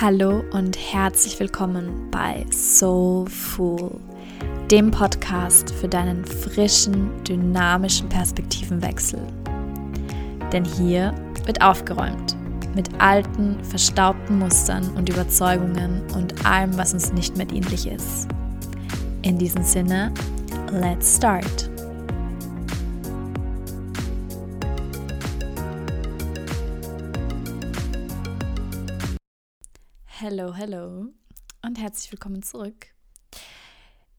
Hallo und herzlich willkommen bei Soulful, dem Podcast für deinen frischen, dynamischen Perspektivenwechsel. Denn hier wird aufgeräumt mit alten, verstaubten Mustern und Überzeugungen und allem, was uns nicht mehr dienlich ist. In diesem Sinne, let's start. Hello, hello und herzlich willkommen zurück.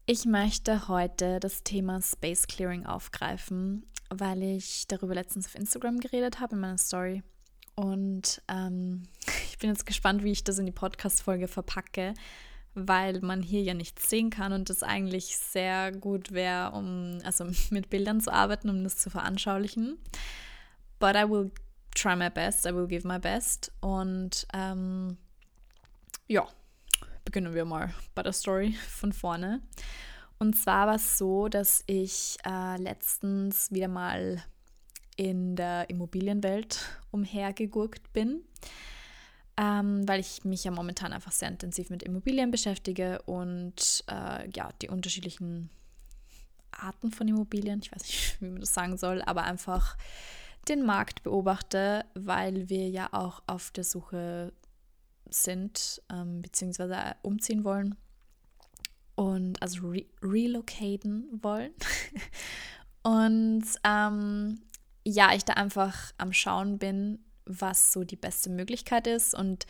Ich möchte heute das Thema Space Clearing aufgreifen, weil ich darüber letztens auf Instagram geredet habe in meiner Story. Und ähm, ich bin jetzt gespannt, wie ich das in die Podcast-Folge verpacke, weil man hier ja nichts sehen kann und das eigentlich sehr gut wäre, um also mit Bildern zu arbeiten, um das zu veranschaulichen. But I will try my best, I will give my best. Und ähm, ja, beginnen wir mal bei der Story von vorne. Und zwar war es so, dass ich äh, letztens wieder mal in der Immobilienwelt umhergegurkt bin, ähm, weil ich mich ja momentan einfach sehr intensiv mit Immobilien beschäftige und äh, ja, die unterschiedlichen Arten von Immobilien, ich weiß nicht, wie man das sagen soll, aber einfach den Markt beobachte, weil wir ja auch auf der Suche sind, ähm, beziehungsweise umziehen wollen und also re relocaten wollen. und ähm, ja, ich da einfach am Schauen bin, was so die beste Möglichkeit ist. Und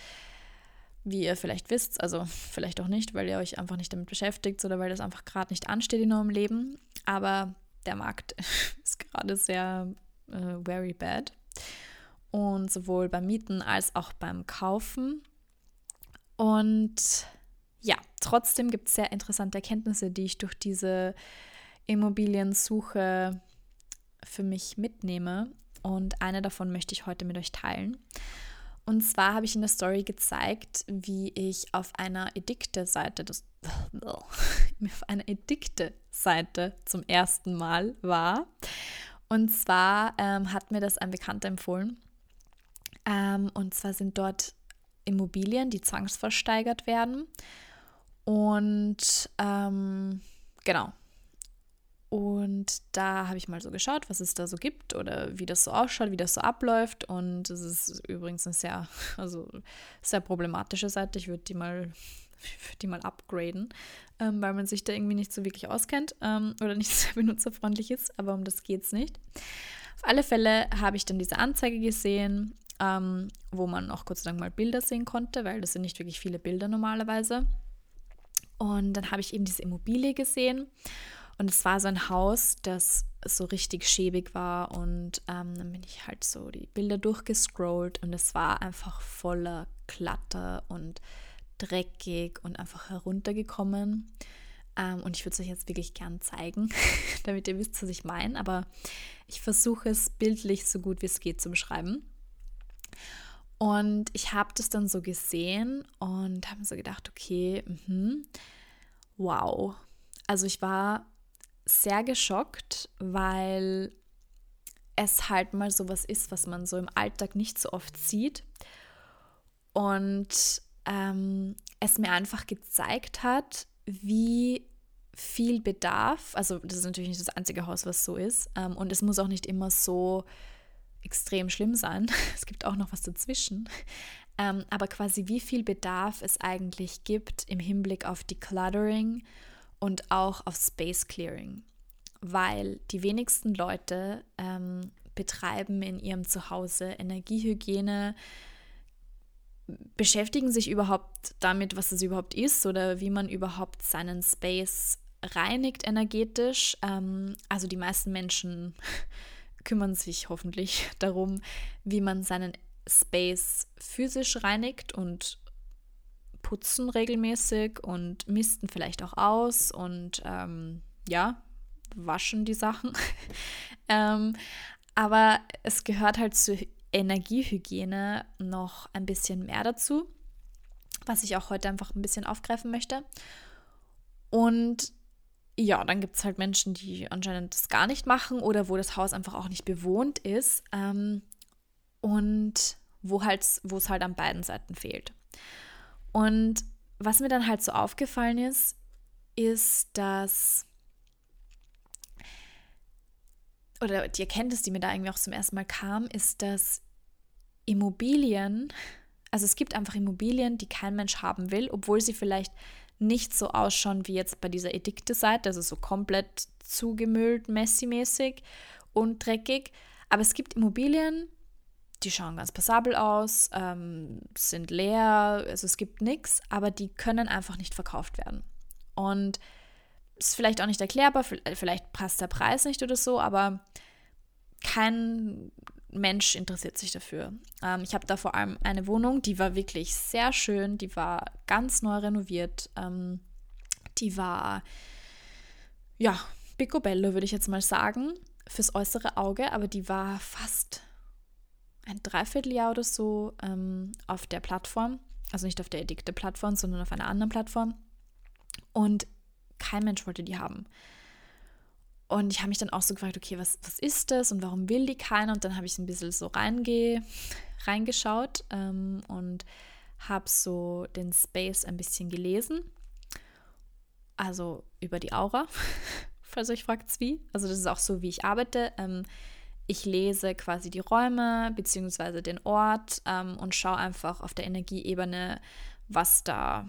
wie ihr vielleicht wisst, also vielleicht auch nicht, weil ihr euch einfach nicht damit beschäftigt oder weil das einfach gerade nicht ansteht in eurem Leben, aber der Markt ist gerade sehr äh, very bad. Und sowohl beim Mieten als auch beim Kaufen und ja, trotzdem gibt es sehr interessante Erkenntnisse, die ich durch diese Immobiliensuche für mich mitnehme. Und eine davon möchte ich heute mit euch teilen. Und zwar habe ich in der Story gezeigt, wie ich auf einer Edikte-Seite, auf einer Edikte-Seite zum ersten Mal war. Und zwar ähm, hat mir das ein Bekannter empfohlen. Ähm, und zwar sind dort Immobilien, die zwangsversteigert werden. Und ähm, genau. Und da habe ich mal so geschaut, was es da so gibt oder wie das so ausschaut, wie das so abläuft. Und es ist übrigens eine sehr, also sehr problematische Seite. Ich würde die mal, die mal upgraden, ähm, weil man sich da irgendwie nicht so wirklich auskennt ähm, oder nicht sehr benutzerfreundlich ist. Aber um das geht es nicht. Auf alle Fälle habe ich dann diese Anzeige gesehen ähm, wo man auch kurz lang mal Bilder sehen konnte, weil das sind nicht wirklich viele Bilder normalerweise. Und dann habe ich eben diese Immobilie gesehen und es war so ein Haus, das so richtig schäbig war und ähm, dann bin ich halt so die Bilder durchgescrollt und es war einfach voller Klatter und dreckig und einfach heruntergekommen. Ähm, und ich würde es euch jetzt wirklich gern zeigen, damit ihr wisst, was ich meine. Aber ich versuche es bildlich so gut wie es geht zu beschreiben. Und ich habe das dann so gesehen und habe mir so gedacht, okay, mh, wow. Also ich war sehr geschockt, weil es halt mal so was ist, was man so im Alltag nicht so oft sieht. Und ähm, es mir einfach gezeigt hat, wie viel Bedarf, also das ist natürlich nicht das einzige Haus, was so ist, ähm, und es muss auch nicht immer so extrem schlimm sein. Es gibt auch noch was dazwischen. Ähm, aber quasi wie viel Bedarf es eigentlich gibt im Hinblick auf Decluttering und auch auf Space Clearing. Weil die wenigsten Leute ähm, betreiben in ihrem Zuhause Energiehygiene, beschäftigen sich überhaupt damit, was es überhaupt ist oder wie man überhaupt seinen Space reinigt energetisch. Ähm, also die meisten Menschen kümmern sich hoffentlich darum, wie man seinen Space physisch reinigt und putzen regelmäßig und misten vielleicht auch aus und ähm, ja, waschen die Sachen. ähm, aber es gehört halt zur Energiehygiene noch ein bisschen mehr dazu, was ich auch heute einfach ein bisschen aufgreifen möchte. Und ja, dann gibt es halt Menschen, die anscheinend das gar nicht machen oder wo das Haus einfach auch nicht bewohnt ist ähm, und wo halt, wo es halt an beiden Seiten fehlt. Und was mir dann halt so aufgefallen ist, ist, dass, oder die Erkenntnis, die mir da irgendwie auch zum ersten Mal kam, ist, dass Immobilien, also es gibt einfach Immobilien, die kein Mensch haben will, obwohl sie vielleicht nicht so ausschauen wie jetzt bei dieser Edikte-Seite, also so komplett zugemüllt, messi-mäßig und dreckig. Aber es gibt Immobilien, die schauen ganz passabel aus, ähm, sind leer, also es gibt nichts, aber die können einfach nicht verkauft werden. Und ist vielleicht auch nicht erklärbar, vielleicht passt der Preis nicht oder so, aber kein Mensch interessiert sich dafür. Ähm, ich habe da vor allem eine Wohnung, die war wirklich sehr schön, die war ganz neu renoviert, ähm, die war, ja, picobello würde ich jetzt mal sagen, fürs äußere Auge, aber die war fast ein Dreivierteljahr oder so ähm, auf der Plattform, also nicht auf der Edikte-Plattform, sondern auf einer anderen Plattform. Und kein Mensch wollte die haben. Und ich habe mich dann auch so gefragt, okay, was, was ist das und warum will die keiner? Und dann habe ich ein bisschen so reinge, reingeschaut ähm, und habe so den Space ein bisschen gelesen. Also über die Aura, falls euch fragt, wie. Also das ist auch so, wie ich arbeite. Ähm, ich lese quasi die Räume bzw. den Ort ähm, und schaue einfach auf der Energieebene, was da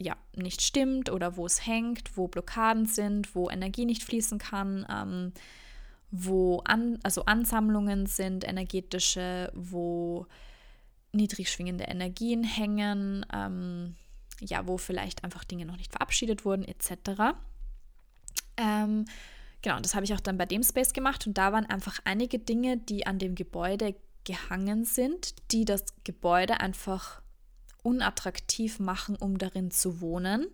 ja nicht stimmt oder wo es hängt, wo Blockaden sind, wo Energie nicht fließen kann, ähm, wo an, also Ansammlungen sind, energetische, wo niedrig schwingende Energien hängen, ähm, ja, wo vielleicht einfach Dinge noch nicht verabschiedet wurden, etc. Ähm, Genau, das habe ich auch dann bei dem Space gemacht und da waren einfach einige Dinge, die an dem Gebäude gehangen sind, die das Gebäude einfach unattraktiv machen, um darin zu wohnen.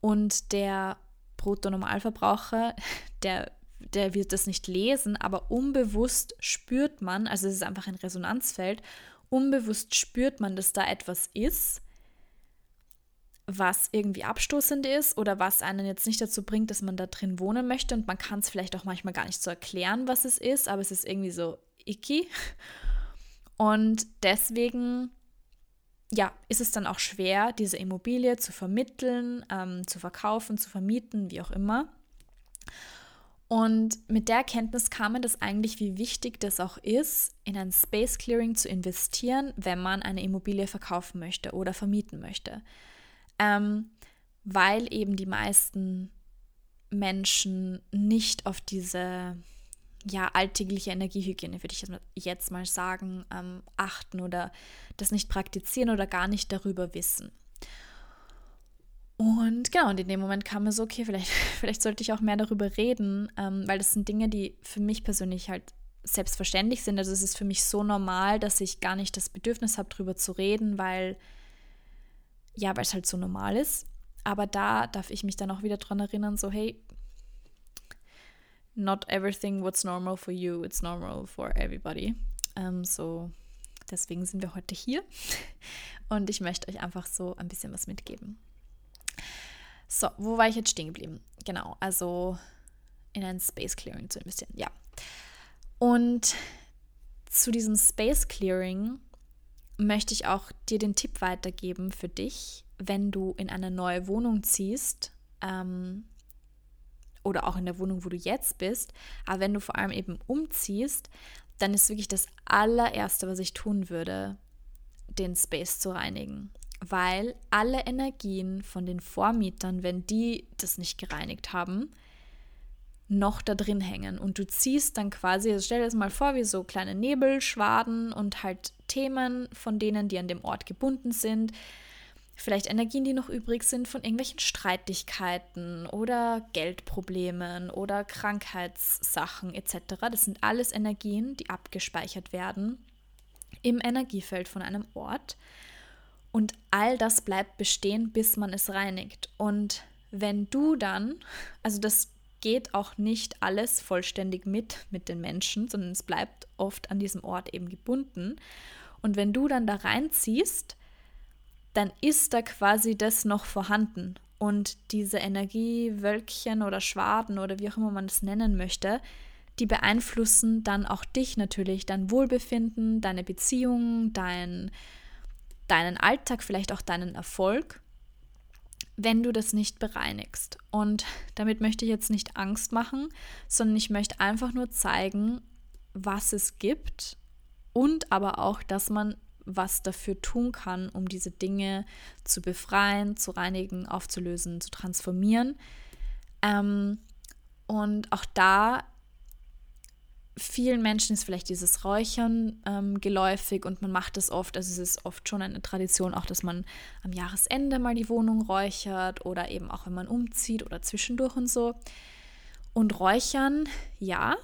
Und der Bruttonormalverbraucher, der, der wird das nicht lesen, aber unbewusst spürt man, also es ist einfach ein Resonanzfeld, unbewusst spürt man, dass da etwas ist, was irgendwie abstoßend ist oder was einen jetzt nicht dazu bringt, dass man da drin wohnen möchte. Und man kann es vielleicht auch manchmal gar nicht so erklären, was es ist, aber es ist irgendwie so icky. Und deswegen, ja, ist es dann auch schwer, diese Immobilie zu vermitteln, ähm, zu verkaufen, zu vermieten, wie auch immer. Und mit der Erkenntnis kam mir das eigentlich, wie wichtig das auch ist, in ein Space Clearing zu investieren, wenn man eine Immobilie verkaufen möchte oder vermieten möchte ähm, weil eben die meisten Menschen nicht auf diese ja, alltägliche Energiehygiene, würde ich jetzt mal sagen, ähm, achten oder das nicht praktizieren oder gar nicht darüber wissen. Und genau, und in dem Moment kam mir so, okay, vielleicht, vielleicht sollte ich auch mehr darüber reden, ähm, weil das sind Dinge, die für mich persönlich halt selbstverständlich sind. Also es ist für mich so normal, dass ich gar nicht das Bedürfnis habe, darüber zu reden, weil ja, weil es halt so normal ist. Aber da darf ich mich dann auch wieder dran erinnern, so hey, not everything what's normal for you, it's normal for everybody. Ähm, so, deswegen sind wir heute hier und ich möchte euch einfach so ein bisschen was mitgeben. So, wo war ich jetzt stehen geblieben? Genau, also in ein Space Clearing zu investieren, ja. Und zu diesem Space Clearing möchte ich auch dir den Tipp weitergeben für dich, wenn du in eine neue Wohnung ziehst ähm, oder auch in der Wohnung, wo du jetzt bist, aber wenn du vor allem eben umziehst, dann ist wirklich das allererste, was ich tun würde, den Space zu reinigen. Weil alle Energien von den Vormietern, wenn die das nicht gereinigt haben, noch da drin hängen. Und du ziehst dann quasi, also stell dir das mal vor, wie so kleine Nebelschwaden und halt Themen von denen, die an dem Ort gebunden sind. Vielleicht Energien, die noch übrig sind von irgendwelchen Streitigkeiten oder Geldproblemen oder Krankheitssachen etc. Das sind alles Energien, die abgespeichert werden im Energiefeld von einem Ort. Und all das bleibt bestehen, bis man es reinigt. Und wenn du dann, also das geht auch nicht alles vollständig mit mit den Menschen, sondern es bleibt oft an diesem Ort eben gebunden. Und wenn du dann da reinziehst, dann ist da quasi das noch vorhanden. Und diese Energiewölkchen oder Schwaden oder wie auch immer man das nennen möchte, die beeinflussen dann auch dich natürlich, dein Wohlbefinden, deine Beziehung, dein, deinen Alltag, vielleicht auch deinen Erfolg, wenn du das nicht bereinigst. Und damit möchte ich jetzt nicht Angst machen, sondern ich möchte einfach nur zeigen, was es gibt und aber auch, dass man was dafür tun kann, um diese Dinge zu befreien, zu reinigen, aufzulösen, zu transformieren. Ähm, und auch da vielen Menschen ist vielleicht dieses Räuchern ähm, geläufig und man macht es oft, also es ist oft schon eine Tradition, auch dass man am Jahresende mal die Wohnung räuchert oder eben auch wenn man umzieht oder zwischendurch und so. Und Räuchern, ja,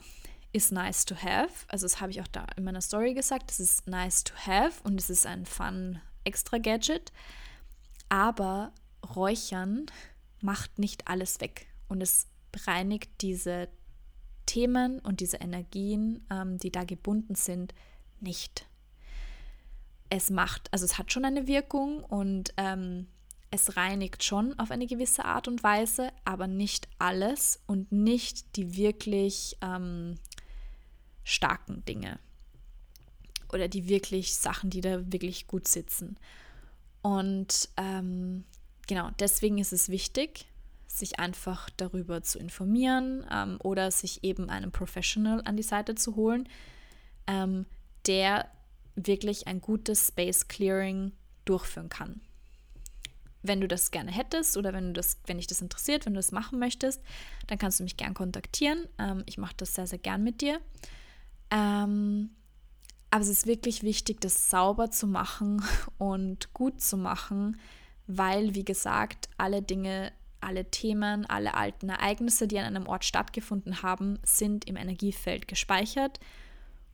ist nice to have. Also das habe ich auch da in meiner Story gesagt, es ist nice to have und es ist ein fun extra Gadget. Aber Räuchern macht nicht alles weg und es bereinigt diese Themen und diese Energien, ähm, die da gebunden sind, nicht. Es macht, also es hat schon eine Wirkung und ähm, es reinigt schon auf eine gewisse Art und Weise, aber nicht alles und nicht die wirklich ähm, starken Dinge oder die wirklich Sachen, die da wirklich gut sitzen. Und ähm, genau, deswegen ist es wichtig, sich einfach darüber zu informieren ähm, oder sich eben einen Professional an die Seite zu holen, ähm, der wirklich ein gutes Space Clearing durchführen kann. Wenn du das gerne hättest oder wenn du das, wenn dich das interessiert, wenn du das machen möchtest, dann kannst du mich gern kontaktieren. Ähm, ich mache das sehr, sehr gern mit dir. Ähm, aber es ist wirklich wichtig, das sauber zu machen und gut zu machen, weil, wie gesagt, alle Dinge alle Themen, alle alten Ereignisse, die an einem Ort stattgefunden haben, sind im Energiefeld gespeichert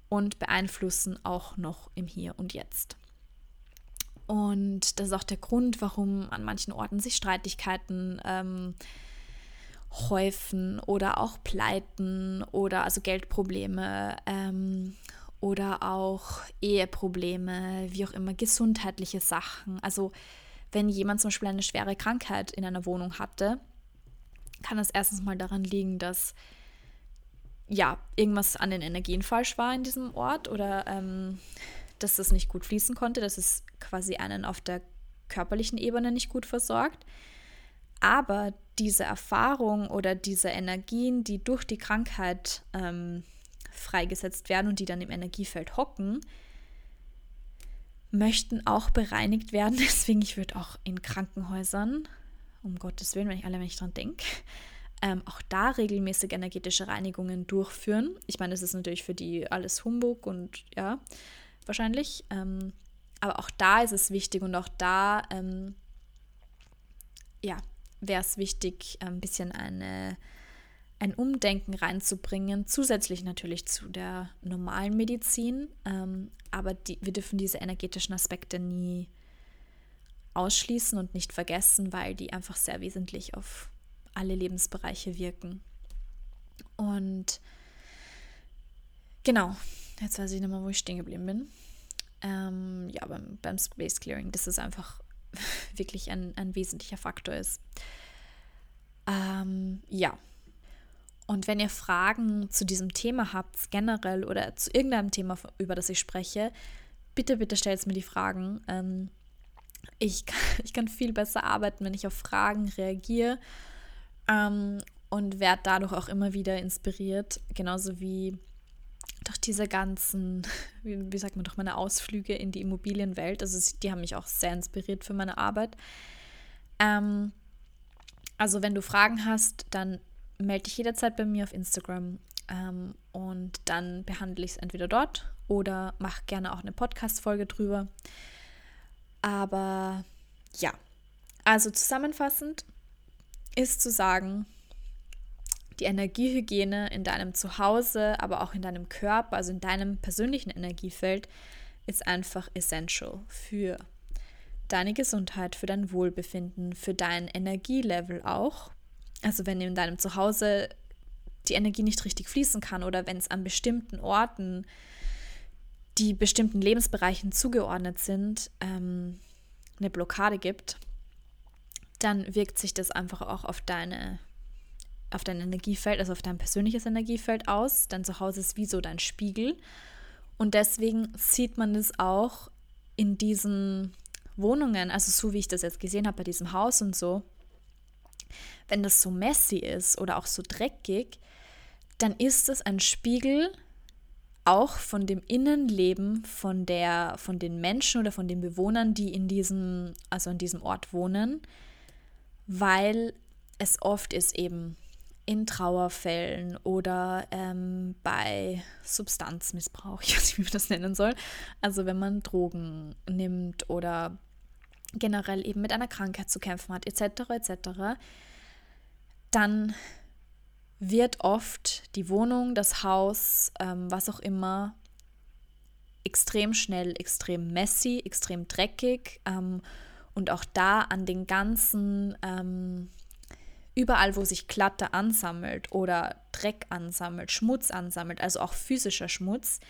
und beeinflussen auch noch im Hier und Jetzt. Und das ist auch der Grund, warum an manchen Orten sich Streitigkeiten ähm, häufen oder auch Pleiten oder also Geldprobleme ähm, oder auch Eheprobleme, wie auch immer, gesundheitliche Sachen. Also wenn jemand zum Beispiel eine schwere Krankheit in einer Wohnung hatte, kann das erstens mal daran liegen, dass ja, irgendwas an den Energien falsch war in diesem Ort oder ähm, dass das nicht gut fließen konnte, dass es quasi einen auf der körperlichen Ebene nicht gut versorgt. Aber diese Erfahrung oder diese Energien, die durch die Krankheit ähm, freigesetzt werden und die dann im Energiefeld hocken, möchten auch bereinigt werden. Deswegen, ich würde auch in Krankenhäusern, um Gottes Willen, wenn ich alle, wenn ich dran denke, ähm, auch da regelmäßig energetische Reinigungen durchführen. Ich meine, das ist natürlich für die alles Humbug und ja, wahrscheinlich. Ähm, aber auch da ist es wichtig und auch da, ähm, ja, wäre es wichtig, ein bisschen eine ein Umdenken reinzubringen, zusätzlich natürlich zu der normalen Medizin. Ähm, aber die, wir dürfen diese energetischen Aspekte nie ausschließen und nicht vergessen, weil die einfach sehr wesentlich auf alle Lebensbereiche wirken. Und genau, jetzt weiß ich nicht mehr, wo ich stehen geblieben bin. Ähm, ja, beim, beim Space Clearing, dass es einfach wirklich ein, ein wesentlicher Faktor ist. Ähm, ja, und wenn ihr Fragen zu diesem Thema habt, generell oder zu irgendeinem Thema, über das ich spreche, bitte, bitte stellt mir die Fragen. Ähm, ich, kann, ich kann viel besser arbeiten, wenn ich auf Fragen reagiere ähm, und werde dadurch auch immer wieder inspiriert, genauso wie durch diese ganzen, wie, wie sagt man, durch meine Ausflüge in die Immobilienwelt. Also die haben mich auch sehr inspiriert für meine Arbeit. Ähm, also wenn du Fragen hast, dann melde dich jederzeit bei mir auf Instagram ähm, und dann behandle ich es entweder dort oder mache gerne auch eine Podcast-Folge drüber. Aber ja, also zusammenfassend ist zu sagen, die Energiehygiene in deinem Zuhause, aber auch in deinem Körper, also in deinem persönlichen Energiefeld, ist einfach essential für deine Gesundheit, für dein Wohlbefinden, für dein Energielevel auch. Also wenn in deinem Zuhause die Energie nicht richtig fließen kann oder wenn es an bestimmten Orten, die bestimmten Lebensbereichen zugeordnet sind, ähm, eine Blockade gibt, dann wirkt sich das einfach auch auf deine auf dein Energiefeld, also auf dein persönliches Energiefeld aus. Dein Zuhause ist wie so dein Spiegel. Und deswegen sieht man es auch in diesen Wohnungen, also so wie ich das jetzt gesehen habe bei diesem Haus und so, wenn das so messy ist oder auch so dreckig, dann ist es ein Spiegel auch von dem Innenleben von der, von den Menschen oder von den Bewohnern, die in diesem, also an diesem Ort wohnen, weil es oft ist eben in Trauerfällen oder ähm, bei Substanzmissbrauch, ich weiß nicht, wie man das nennen soll. Also wenn man Drogen nimmt oder generell eben mit einer Krankheit zu kämpfen hat, etc., etc., dann wird oft die Wohnung, das Haus, ähm, was auch immer, extrem schnell, extrem messy, extrem dreckig ähm, und auch da an den ganzen, ähm, überall, wo sich Klatter ansammelt oder Dreck ansammelt, Schmutz ansammelt, also auch physischer Schmutz,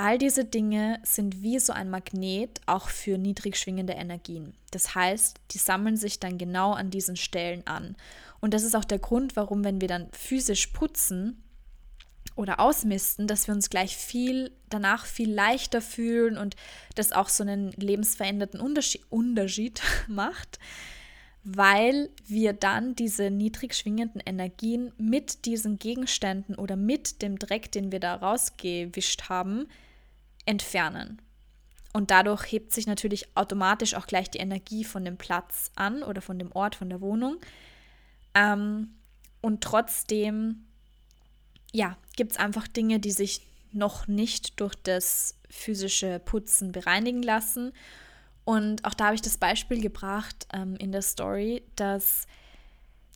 all diese Dinge sind wie so ein Magnet auch für niedrig schwingende Energien. Das heißt, die sammeln sich dann genau an diesen Stellen an. Und das ist auch der Grund, warum, wenn wir dann physisch putzen oder ausmisten, dass wir uns gleich viel danach viel leichter fühlen und das auch so einen lebensveränderten Unterschied, Unterschied macht, weil wir dann diese niedrig schwingenden Energien mit diesen Gegenständen oder mit dem Dreck, den wir da rausgewischt haben, entfernen. Und dadurch hebt sich natürlich automatisch auch gleich die Energie von dem Platz an oder von dem Ort, von der Wohnung. Ähm, und trotzdem, ja, gibt es einfach Dinge, die sich noch nicht durch das physische Putzen bereinigen lassen. Und auch da habe ich das Beispiel gebracht ähm, in der Story, dass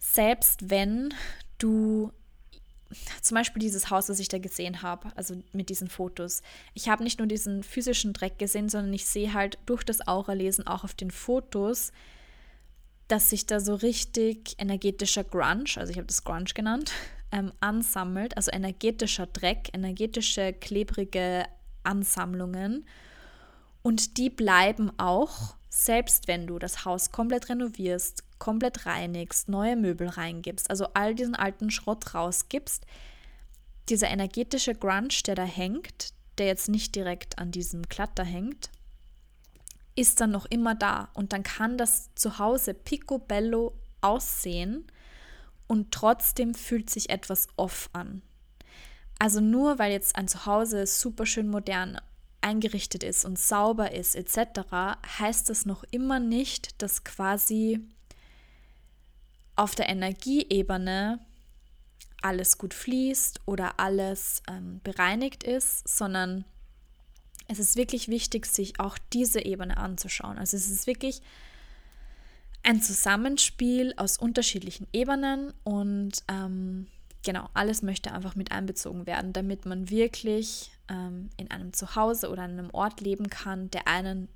selbst wenn du zum Beispiel dieses Haus, das ich da gesehen habe, also mit diesen Fotos. Ich habe nicht nur diesen physischen Dreck gesehen, sondern ich sehe halt durch das Aura-Lesen auch auf den Fotos, dass sich da so richtig energetischer Grunge, also ich habe das Grunge genannt, ähm, ansammelt, also energetischer Dreck, energetische, klebrige Ansammlungen. Und die bleiben auch, selbst wenn du das Haus komplett renovierst, komplett reinigst, neue Möbel reingibst, also all diesen alten Schrott rausgibst, dieser energetische Grunge, der da hängt, der jetzt nicht direkt an diesem Klatter hängt, ist dann noch immer da und dann kann das Zuhause picobello aussehen und trotzdem fühlt sich etwas off an. Also nur weil jetzt ein Zuhause super schön modern eingerichtet ist und sauber ist etc., heißt das noch immer nicht, dass quasi auf der Energieebene alles gut fließt oder alles ähm, bereinigt ist, sondern es ist wirklich wichtig, sich auch diese Ebene anzuschauen. Also es ist wirklich ein Zusammenspiel aus unterschiedlichen Ebenen und ähm, genau, alles möchte einfach mit einbezogen werden, damit man wirklich ähm, in einem Zuhause oder an einem Ort leben kann, der einen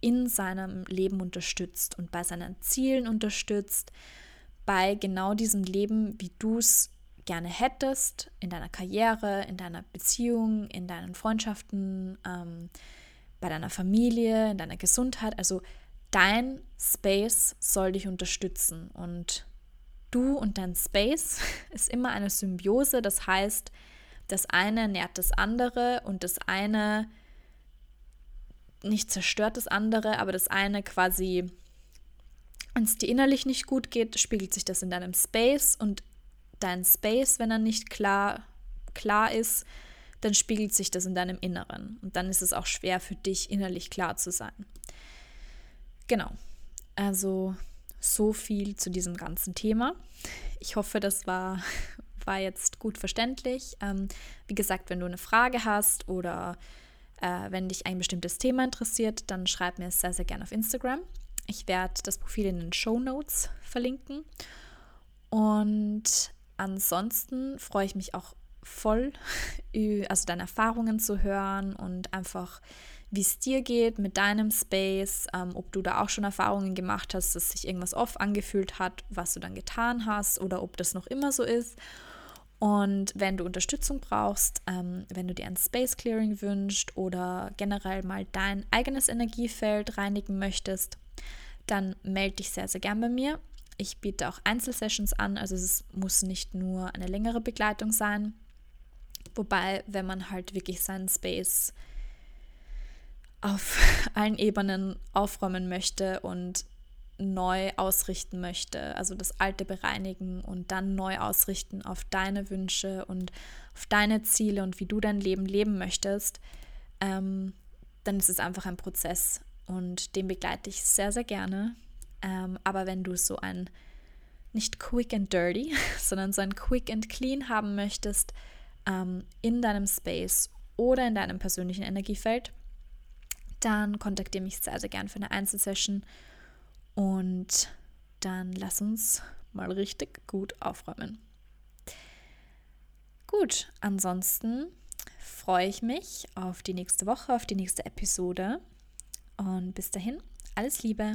in seinem Leben unterstützt und bei seinen Zielen unterstützt, bei genau diesem Leben, wie du es gerne hättest in deiner Karriere, in deiner Beziehung, in deinen Freundschaften, ähm, bei deiner Familie, in deiner Gesundheit. Also dein Space soll dich unterstützen und du und dein Space ist immer eine Symbiose. Das heißt, das eine nährt das andere und das eine nicht zerstört das andere, aber das eine quasi, wenn es dir innerlich nicht gut geht, spiegelt sich das in deinem Space und dein Space, wenn er nicht klar, klar ist, dann spiegelt sich das in deinem Inneren. Und dann ist es auch schwer für dich, innerlich klar zu sein. Genau. Also so viel zu diesem ganzen Thema. Ich hoffe, das war, war jetzt gut verständlich. Ähm, wie gesagt, wenn du eine Frage hast oder äh, wenn dich ein bestimmtes Thema interessiert, dann schreib mir sehr, sehr gerne auf Instagram. Ich werde das Profil in den Show Notes verlinken. Und ansonsten freue ich mich auch voll, also deine Erfahrungen zu hören und einfach, wie es dir geht mit deinem Space, ähm, ob du da auch schon Erfahrungen gemacht hast, dass sich irgendwas off angefühlt hat, was du dann getan hast oder ob das noch immer so ist. Und wenn du Unterstützung brauchst, ähm, wenn du dir ein Space Clearing wünschst oder generell mal dein eigenes Energiefeld reinigen möchtest, dann melde dich sehr, sehr gern bei mir. Ich biete auch Einzelsessions an, also es muss nicht nur eine längere Begleitung sein. Wobei, wenn man halt wirklich seinen Space auf allen Ebenen aufräumen möchte und neu ausrichten möchte, also das Alte bereinigen und dann neu ausrichten auf deine Wünsche und auf deine Ziele und wie du dein Leben leben möchtest, ähm, dann ist es einfach ein Prozess und den begleite ich sehr, sehr gerne. Ähm, aber wenn du so ein nicht quick and dirty, sondern so ein quick and clean haben möchtest ähm, in deinem Space oder in deinem persönlichen Energiefeld, dann kontaktiere mich sehr, sehr gern für eine Einzelsession und dann lass uns mal richtig gut aufräumen. Gut, ansonsten freue ich mich auf die nächste Woche, auf die nächste Episode und bis dahin, alles Liebe.